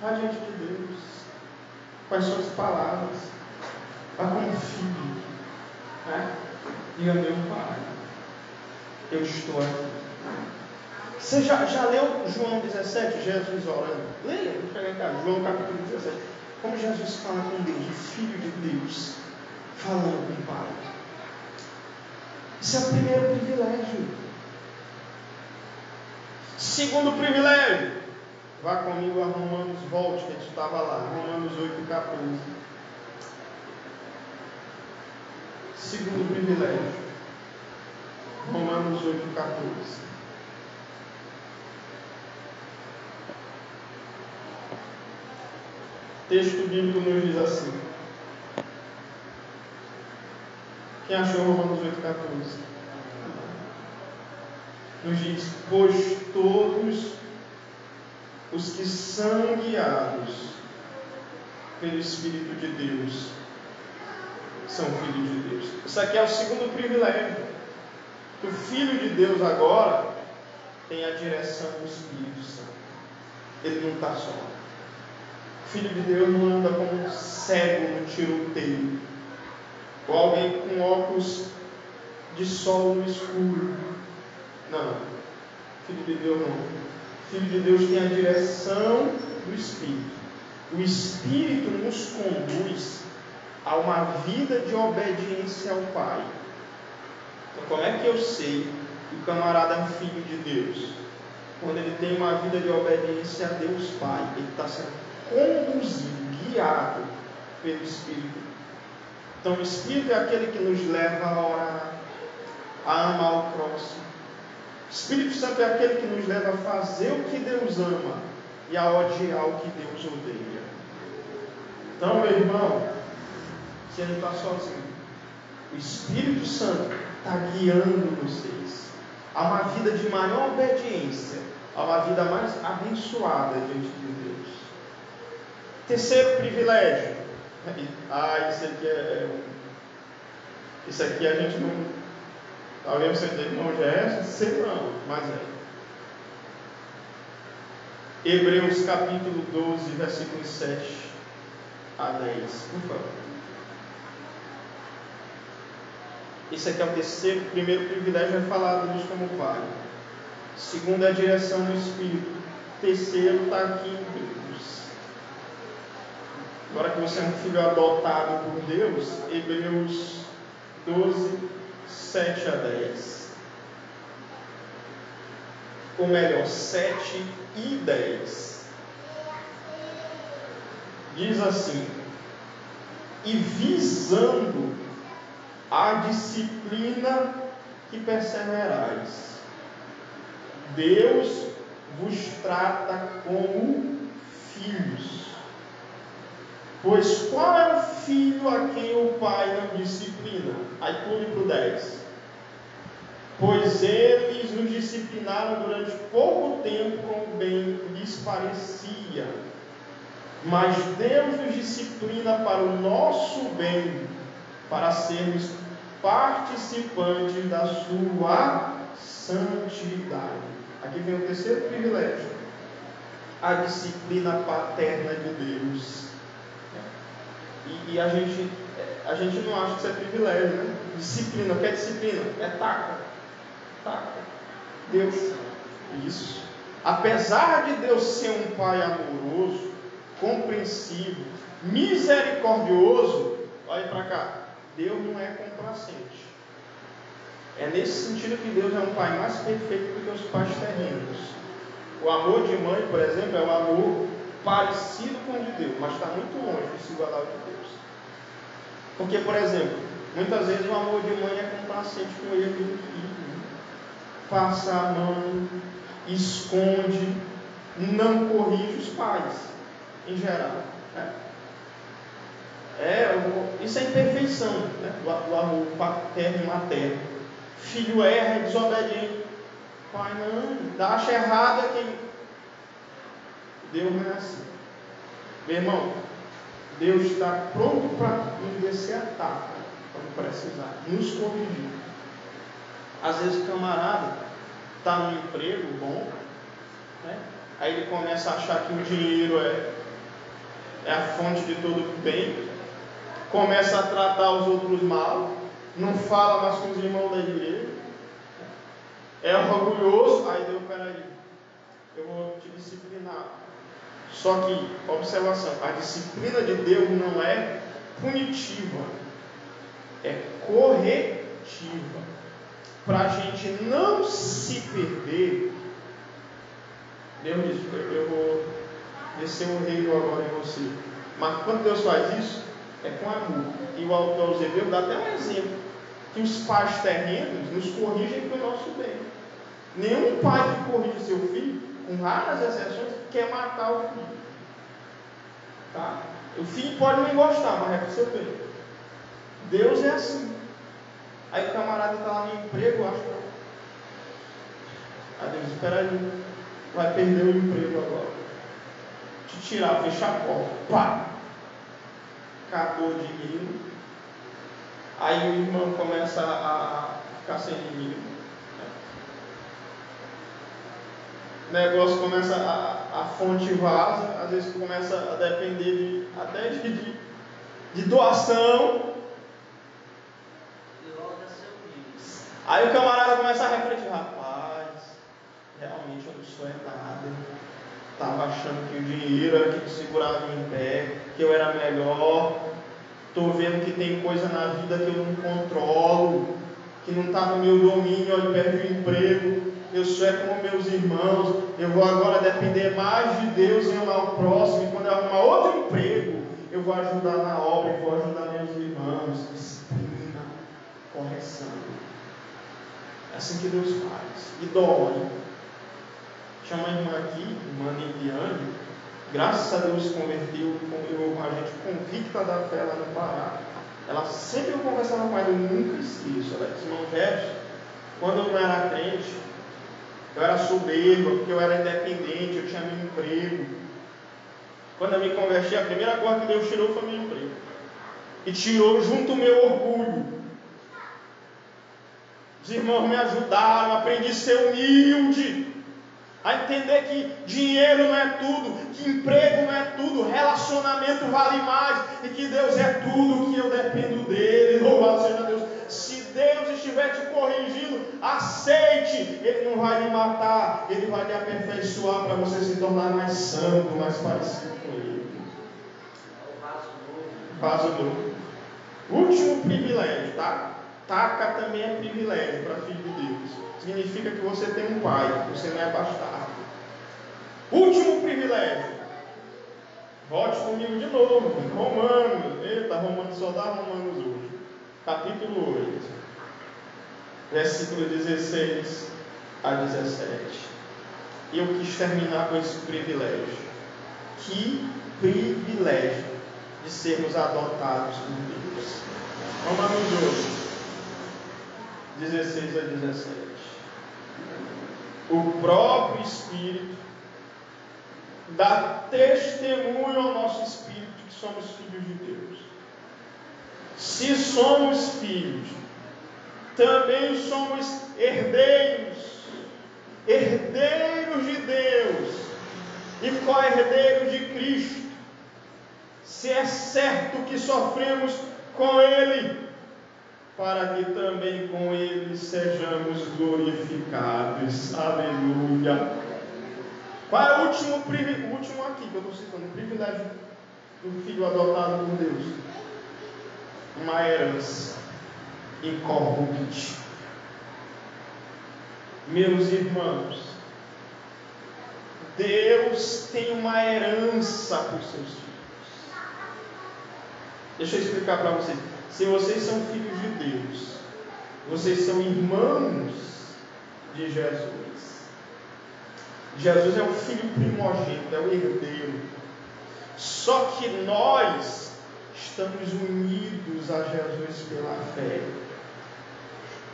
vá diante de Deus, com as suas palavras, vá como filho, né? diga meu Pai, eu estou aqui. Você já, já leu João 17, Jesus orando? Leia, em casa, João capítulo 17. Como Jesus fala com Deus, o Filho de Deus, falando com o Pai. Isso é o primeiro privilégio. Segundo privilégio, vá comigo a Romanos, volte, que a gente estava lá, Romanos 8, 14. Segundo privilégio, Romanos 8, 14. texto bíblico nos diz assim. Quem achou Romanos 8,14? Nos diz, pois todos os que são guiados pelo Espírito de Deus são filhos de Deus. Isso aqui é o segundo privilégio. O Filho de Deus agora tem a direção do Espírito Santo. Ele não está só. Filho de Deus não anda como um cego no tiroteio, ou alguém com óculos de sol no escuro. Não, Filho de Deus não. Filho de Deus tem a direção do Espírito. O Espírito nos conduz a uma vida de obediência ao Pai. Então, como é que eu sei que o camarada é um filho de Deus? Quando ele tem uma vida de obediência a Deus Pai, ele está sendo conduzido, guiado pelo Espírito. Então, o Espírito é aquele que nos leva a orar, a amar o próximo. O Espírito Santo é aquele que nos leva a fazer o que Deus ama e a odiar o que Deus odeia. Então, meu irmão, você não está sozinho. O Espírito Santo está guiando vocês a uma vida de maior obediência, a uma vida mais abençoada diante de Deus. Terceiro privilégio. Ah, isso aqui é, é. Isso aqui a gente não. Alguém você dizer, não, já é? Sei não, mas é. Hebreus capítulo 12, versículos 7 a 10, por favor. Esse aqui é o terceiro, primeiro privilégio é falar de Deus como Pai. Segundo, a direção do Espírito. Terceiro está aqui em Deus. Agora que você é um filho adotado por Deus, Hebreus 12, 7 a 10. Ou melhor, 7 e 10. Diz assim: E visando a disciplina que perseverais, Deus vos trata como filhos. Pois qual é o filho a quem o pai não disciplina? Aí pule para o 10. Pois eles nos disciplinaram durante pouco tempo como bem lhes parecia. Mas Deus nos disciplina para o nosso bem, para sermos participantes da sua santidade. Aqui vem o terceiro privilégio: a disciplina paterna de Deus. E, e, a, gente, a gente não acha que isso é privilégio, né? Disciplina, o que é disciplina? É taca. Taca. Deus. Isso. Apesar de Deus ser um pai amoroso, compreensivo, misericordioso, olha para cá, Deus não é complacente. É nesse sentido que Deus é um pai mais perfeito do que os pais terrenos. O amor de mãe, por exemplo, é um amor parecido com o de Deus, mas está muito longe de se igualar ao de Deus. Porque, por exemplo, muitas vezes o amor de mãe é complacente com erro do filho. Passa a mão, esconde, não corrige os pais, em geral. Né? É, isso é imperfeição né? do, do amor paterno e materno. Filho erra, é desobediente. Pai, não, acha errada quem. Deus não é assim. Meu irmão, Deus está pronto para descer a tapa quando precisar, nos corrigir. Às vezes o camarada está num emprego bom, né? aí ele começa a achar que o dinheiro é, é a fonte de todo bem, começa a tratar os outros mal, não fala mais com os irmãos da igreja, é orgulhoso, aí Deus, peraí, eu vou te disciplinar. Só que, observação, a disciplina de Deus não é punitiva, é corretiva. Para a gente não se perder, Deus diz, eu vou descer o reino agora em você. Mas quando Deus faz isso, é com amor. E o autor Zebeu dá até um exemplo, que os pais terrenos nos corrigem para o nosso bem. Nenhum pai que corrige seu filho, com raras exceções, quer matar o filho. Tá? O filho pode não gostar, mas é para o seu bem. Deus é assim. Aí o camarada está lá no emprego, acho que. Aí Deus, espera aí, vai perder o emprego agora. Te tirar, fechar a porta. Pá! Acabou de. Aí o irmão começa a ficar sem inimigo. O negócio começa, a, a fonte vaza, às vezes começa a depender de, até de, de, de doação. Aí o camarada começa a refletir, rapaz, realmente eu não sou é nada. Estava achando que o dinheiro era que me segurava em pé, que eu era melhor. Estou vendo que tem coisa na vida que eu não controlo, que não está no meu domínio, eu perdi o emprego, eu sou é como meus irmãos, eu vou agora depender mais de Deus e amar o próximo, e quando eu arrumar outro emprego, eu vou ajudar na obra, e vou ajudar meus irmãos, disciplina, correção. É assim que Deus faz. E dói. Tinha uma irmã aqui, irmã Liane, graças a Deus se converteu, a gente convicta da fé lá no Pará. Ela sempre eu conversava com ela, eu nunca esqueço. Ela disse, Gerson, quando eu não era crente, eu era soberba, porque eu era independente, eu tinha meu emprego. Quando eu me converti, a primeira coisa que Deus tirou foi meu emprego. E tirou junto o meu orgulho. Os irmãos me ajudaram, aprendi a ser humilde. A entender que dinheiro não é tudo, que emprego não é tudo, relacionamento vale mais e que Deus é tudo, que eu dependo dele. Louvado seja Deus. Se Deus estiver te corrigindo, aceite, Ele não vai lhe matar, Ele vai lhe aperfeiçoar para você se tornar mais santo, mais parecido com Ele. Vaso novo. Último privilégio, tá? Taca também é privilégio para filho de Deus significa que você tem um pai, você não é bastardo. Último privilégio. Volte comigo de novo, Romanos. Eita, Romanos só dá Romanos hoje. Capítulo 8, versículo 16 a 17. E eu quis terminar com esse privilégio. Que privilégio de sermos adotados por Deus. Romanos 8, 16 a 17 o próprio Espírito dá testemunho ao nosso Espírito que somos filhos de Deus. Se somos filhos, também somos herdeiros, herdeiros de Deus e co-herdeiros de Cristo. Se é certo que sofremos com Ele, para que também com ele sejamos glorificados. Aleluia. Qual é o último, o último aqui que eu estou citando? O privilégio do filho adotado por Deus. Uma herança incorruptível. Meus irmãos, Deus tem uma herança para os seus filhos. Deixa eu explicar para vocês. Se vocês são filhos de Deus, vocês são irmãos de Jesus. Jesus é o filho primogênito, é o herdeiro. Só que nós estamos unidos a Jesus pela fé.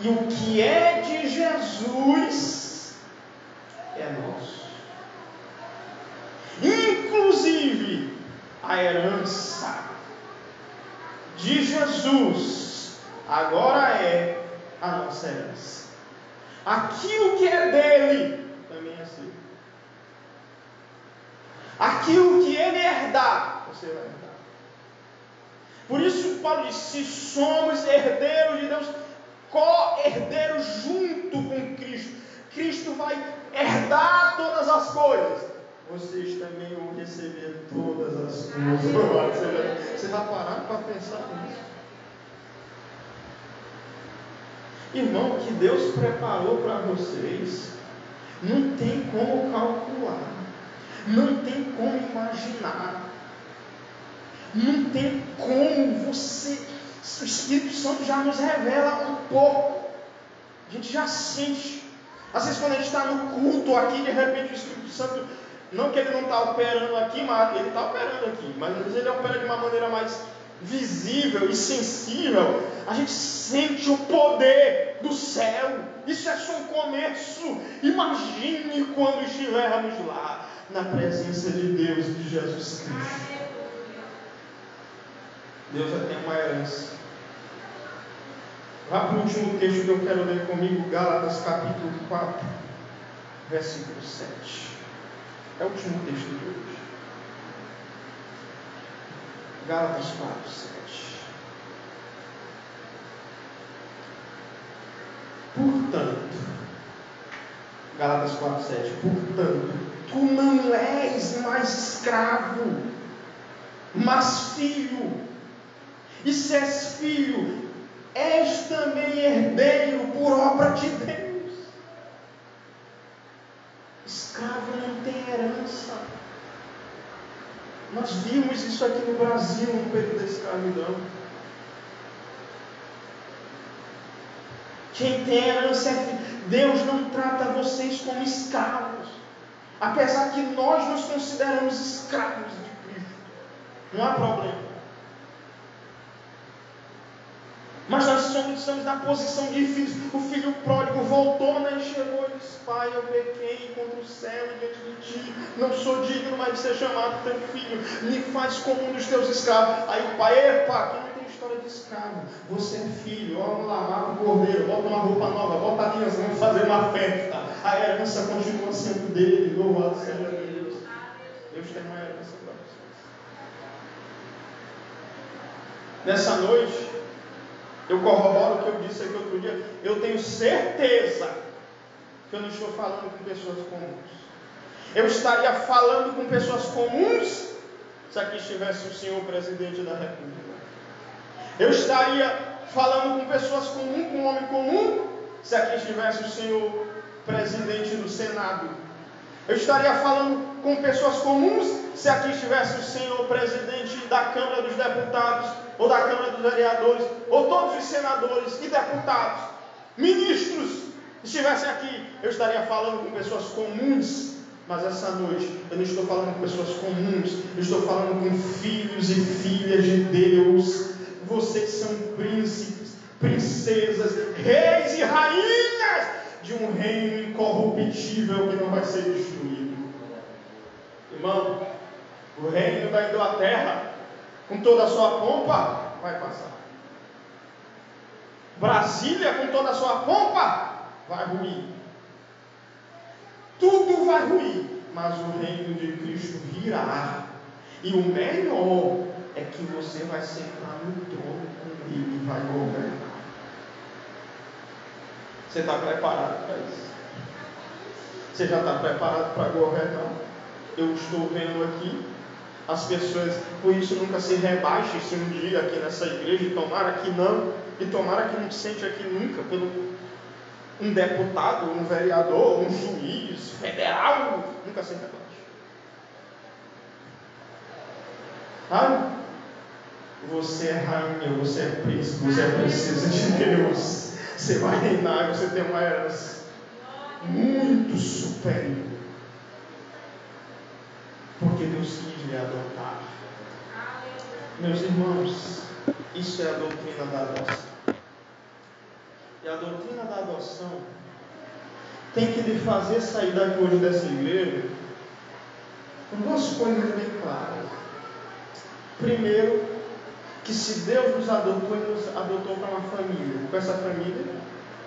E o que é de Jesus é nosso. Inclusive a herança de Jesus agora é a nossa herança. Aquilo que é dele também é seu. Aquilo que ele herdar, você vai herdar. Por isso Paulo diz: se somos herdeiros de Deus, co-herdeiros junto com Cristo, Cristo vai herdar todas as coisas vocês também vão receber todas as coisas. Você vai parar para pensar nisso. Irmão, o que Deus preparou para vocês, não tem como calcular, não tem como imaginar, não tem como você. O Espírito Santo já nos revela um pouco, a gente já sente. Às vezes, quando a gente está no culto aqui, de repente o Espírito Santo não que ele não está operando aqui, mas ele está operando aqui, mas às vezes ele opera de uma maneira mais visível e sensível. A gente sente o poder do céu. Isso é só um começo. Imagine quando estivermos lá, na presença de Deus, de Jesus Cristo. Deus já tem uma herança. Vá para o último texto que eu quero ler comigo, Gálatas capítulo 4, versículo 7. É o último texto de hoje. Gálatas 4, 7. Portanto, Gálatas 4, 7. Portanto, tu não és mais escravo, mas filho. E se és filho, és também herdeiro por obra de Deus. Escravo não tem herança. Nós vimos isso aqui no Brasil no período da escravidão. Quem tem herança é Deus não trata vocês como escravos. Apesar que nós nos consideramos escravos de Cristo. Não há problema. Mas nós somos, estamos na posição filhos. O filho pródigo voltou, né? Chegou e disse: Pai, eu pequei contra o céu e diante de ti. Não sou digno mais de ser chamado teu filho. Me faz como um dos teus escravos. Aí o pai, epa, aqui não tem história de escravo. Você é filho, ó, mata um cordeiro, bota uma roupa nova, bota aliança, vamos fazer uma festa. A herança continua sendo dele, louvado seja Deus. Deus tem uma herança para vocês. Nessa noite, eu corroboro o que eu disse aqui outro dia. Eu tenho certeza que eu não estou falando com pessoas comuns. Eu estaria falando com pessoas comuns se aqui estivesse o senhor presidente da República. Eu estaria falando com pessoas comuns, com um homem comum, se aqui estivesse o senhor presidente do Senado. Eu estaria falando com pessoas comuns, se aqui estivesse o senhor presidente da Câmara dos Deputados, ou da Câmara dos Vereadores, ou todos os senadores e deputados, ministros, estivessem aqui, eu estaria falando com pessoas comuns mas essa noite eu não estou falando com pessoas comuns, eu estou falando com filhos e filhas de Deus. Vocês são príncipes, princesas, reis e rainhas de um reino incorruptível que não vai ser destruído. Irmão, o reino da Inglaterra, com toda a sua pompa, vai passar. Brasília, com toda a sua pompa, vai ruir. Tudo vai ruir, mas o reino de Cristo virá. E o melhor é que você vai sentar no trono com Ele e vai governar. Você está preparado para isso? Você já está preparado para governar? Eu estou vendo aqui as pessoas, por isso nunca se rebaixe se um dia aqui nessa igreja, tomara que não, e tomara que não sente aqui nunca pelo um deputado, um vereador, um juiz federal, nunca senta abaixo. Ah, você é rainha, você é príncipe, você é princesa de Deus. Você vai reinar você tem uma herança muito superior. Porque Deus quis lhe adotar. Meus irmãos, isso é a doutrina da adoção. E a doutrina da adoção tem que lhe fazer sair daqui hoje dessa igreja com duas coisas bem claras. Primeiro, que se Deus nos adotou, Ele nos adotou para uma família. Com essa família,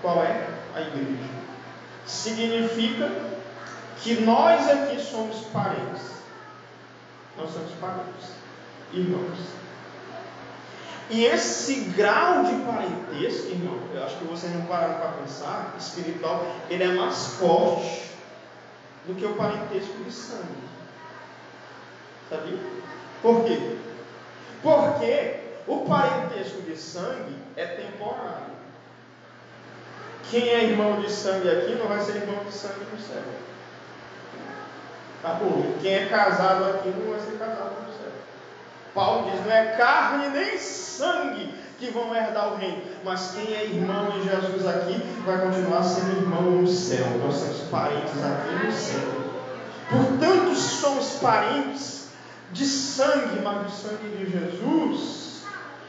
qual é? A igreja. Significa que nós aqui somos parentes. Nós somos parentes, irmãos. E esse grau de parentesco, irmão, eu acho que vocês não pararam para pensar, espiritual, ele é mais forte do que o parentesco de sangue. Sabia? Por quê? Porque o parentesco de sangue é temporário. Quem é irmão de sangue aqui não vai ser irmão de sangue no céu. Tá? Quem é casado aqui não vai ser casado no céu. Paulo diz: não é carne nem sangue que vão herdar o reino, mas quem é irmão em Jesus aqui vai continuar sendo irmão no céu. Nós somos parentes aqui no céu. Portanto, somos parentes de sangue, mas do sangue de Jesus,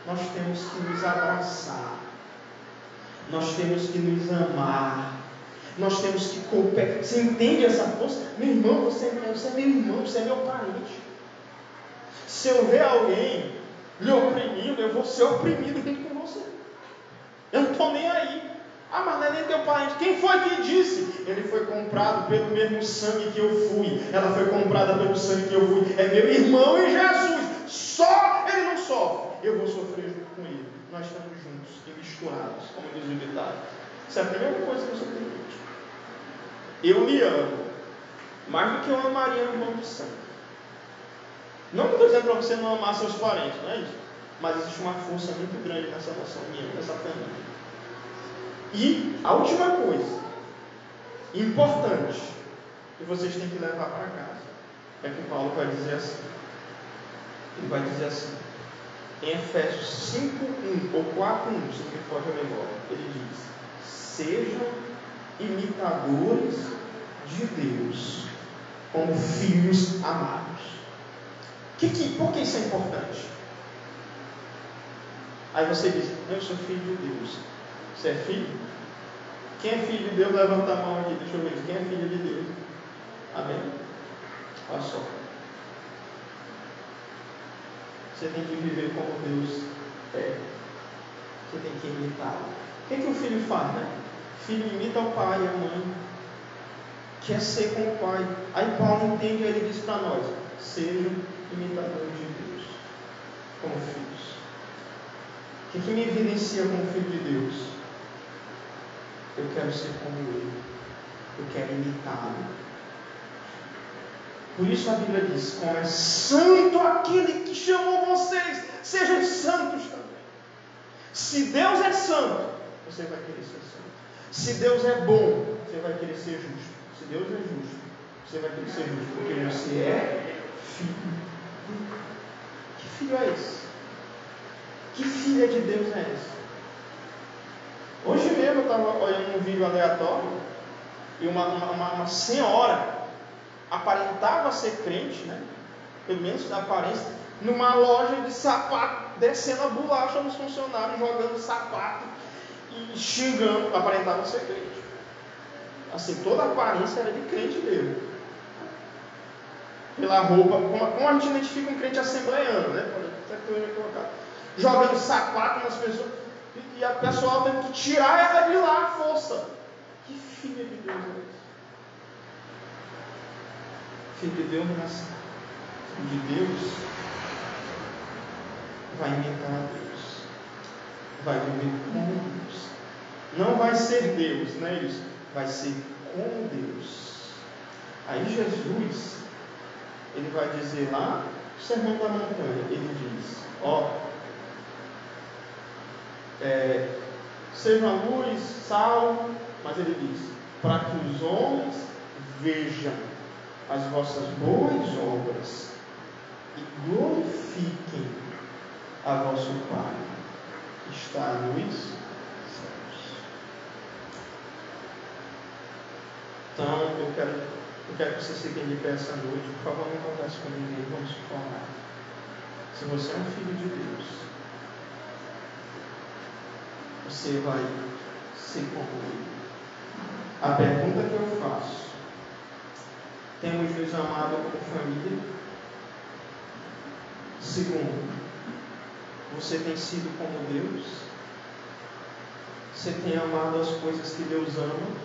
nós temos que nos abraçar, nós temos que nos amar. Nós temos que cooperar. Você entende essa força? Meu irmão, você é, você é meu irmão, você é meu parente. Se eu ver alguém lhe oprimindo, eu vou ser oprimido junto com você. Eu não estou nem aí. Ah, mas não é nem teu parente. Quem foi que disse? Ele foi comprado pelo mesmo sangue que eu fui. Ela foi comprada pelo sangue que eu fui. É meu irmão em Jesus. Só ele não sofre. Eu vou sofrer junto com ele. Nós estamos juntos e misturados, como diz o ditado. Isso é a primeira coisa que você tem que Eu lhe amo. Mais do que eu amaria um irmão de sangue. Não estou dizendo para você não amar seus parentes, não é isso. Mas existe uma força muito grande nessa noção minha, nessa família. E a última coisa, importante, que vocês têm que levar para casa, é que Paulo vai dizer assim. Ele vai dizer assim, em Efésios 5, 1 ou 4, 1, se me foge a memória, ele diz: Sejam imitadores de Deus, como filhos amados. Que, que, por que isso é importante? Aí você diz, eu sou filho de Deus. Você é filho? Quem é filho de Deus? Levanta a mão aqui, deixa eu ver. Quem é filho de Deus? Amém? Olha só. Você tem que viver como Deus É. Você tem que imitá-lo. O que, que o filho faz, né? Filho imita o pai e a mãe. Quer ser como o pai. Aí Paulo entende ele diz para nós: sejam imitadores de Deus, como filhos. O que, que me evidencia como filho de Deus? Eu quero ser como ele. Eu quero imitá-lo. Por isso a Bíblia diz: como é santo aquele que chamou vocês, sejam santos também. Se Deus é santo, você vai querer ser santo. Se Deus é bom, você vai querer ser justo. Se Deus é justo, você vai querer ser justo, porque você é filho. Que filho é esse? Que filha de Deus é esse? Hoje mesmo eu estava olhando um vídeo aleatório e uma, uma, uma senhora aparentava ser crente, né? pelo menos da aparência, numa loja de sapato, descendo a bolacha nos funcionários, jogando sapato xingando, aparentava ser crente. Assim, toda a aparência era de crente mesmo. Pela roupa, como, como a gente identifica um crente assembleiano, né? Jogando sapato nas pessoas. E, e a pessoa tendo que tirar ela de lá à força. Que filha de Deus é? Filho de Deus não é assim. Filho de Deus vai imitar a Deus. Vai viver como Deus. Não vai ser Deus, não é isso? Vai ser como Deus. Aí Jesus, ele vai dizer lá, Sermão da Montanha, ele diz, ó, é, seja a luz, sal, mas ele diz, para que os homens vejam as vossas boas obras e glorifiquem a vosso Pai está nos céus. Então, eu quero, eu quero que você se de pé essa noite. Por favor, não converse com ninguém. Vamos falar. Se você é um filho de Deus, você vai como ele. A pergunta que eu faço temos nos amado como família? Segundo, você tem sido como Deus? Você tem amado as coisas que Deus ama?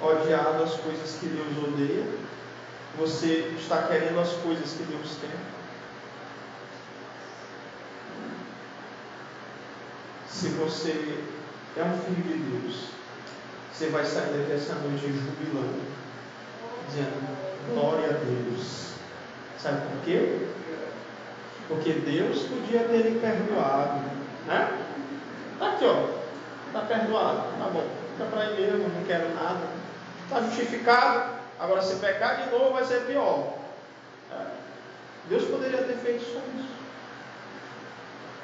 Odiado as coisas que Deus odeia? Você está querendo as coisas que Deus quer? Se você é um filho de Deus, você vai sair daqui essa noite jubilando, dizendo: Glória a Deus. Sabe por quê? Porque Deus podia ter lhe perdoado. Né? Está aqui, ó. Está perdoado. Tá bom. Fica para aí mesmo, não quero nada. Está justificado. Agora, se pecar de novo, vai ser pior. É. Deus poderia ter feito só isso.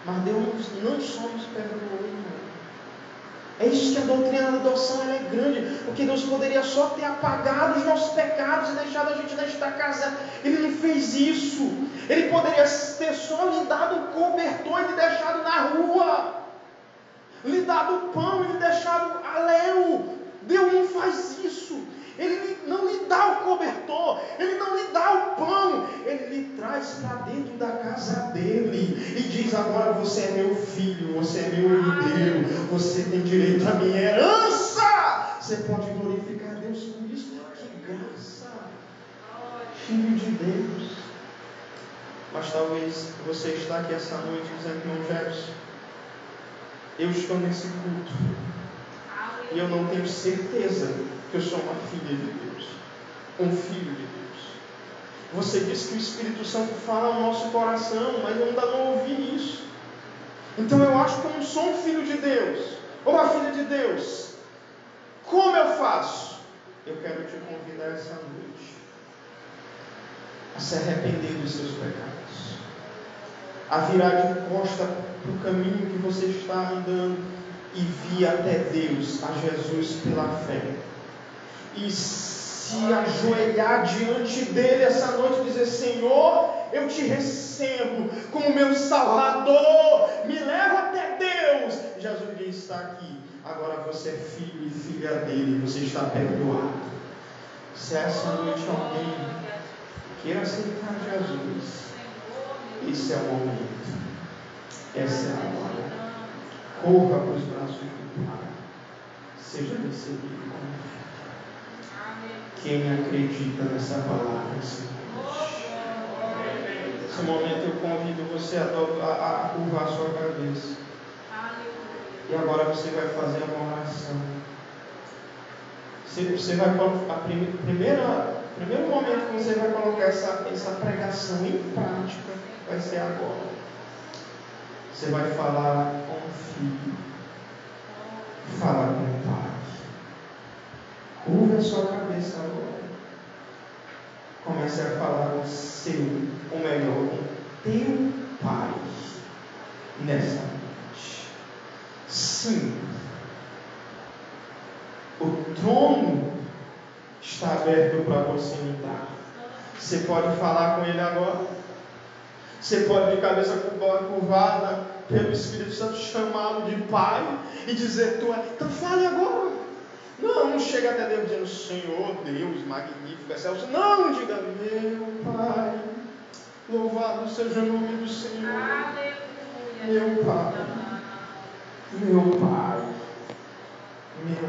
Mas Deus não só nos perdoou, irmão. É isso que a doutrina da adoção é grande, porque Deus poderia só ter apagado os nossos pecados e deixado a gente nesta casa. Ele não fez isso. Ele poderia ter só lhe dado o cobertor e lhe deixado na rua, lhe dado o pão e lhe deixado a léu. Deus não faz isso. Ele não lhe dá o cobertor, ele não lhe dá o pão, ele lhe traz para dentro da casa dele e diz: Agora você é meu filho, você é meu herdeiro, você tem direito à minha herança. Você pode glorificar Deus por isso. Que graça, filho de Deus. Mas talvez você está aqui essa noite dizendo: Não, Jefferson, eu estou nesse culto e eu não tenho certeza que eu sou uma filha de Deus, um filho de Deus. Você disse que o Espírito Santo fala no nosso coração, mas eu ainda não ouvi isso. Então eu acho que eu não sou um filho de Deus, ou uma filha de Deus. Como eu faço? Eu quero te convidar essa noite a se arrepender dos seus pecados, a virar de costa para o caminho que você está andando e vir até Deus, a Jesus pela fé e se ajoelhar diante dele essa noite e dizer: Senhor, eu te recebo como meu Salvador, me leva até Deus. Jesus Está aqui, agora você é filho e filha dele, você está perdoado. Se essa noite alguém queira aceitar Jesus, esse é o momento. Essa é a hora. Corra para os braços do Pai. Seja recebido como filho. Quem acredita nessa palavra, Senhor? Nesse momento eu convido você a, a, a curvar a sua cabeça. E agora você vai fazer uma oração. Você, você vai a primeira, primeiro momento que você vai colocar essa, essa pregação em prática vai ser agora. Você vai falar com o filho. Fala com o pai. Curva a sua cabeça agora. Comece a falar com seu, ou melhor, com teu pai nessa noite. Sim, o trono está aberto para você entrar. Você pode falar com ele agora. Você pode, de cabeça curvada, pelo Espírito Santo, chamá-lo de Pai e dizer: Tu é. Então fale agora. Não, não chega até Deus dizendo, Senhor Deus, magnífico, excelso. Não, diga, meu Pai, louvado seja o nome do Senhor. Meu Pai, meu Pai, meu Pai.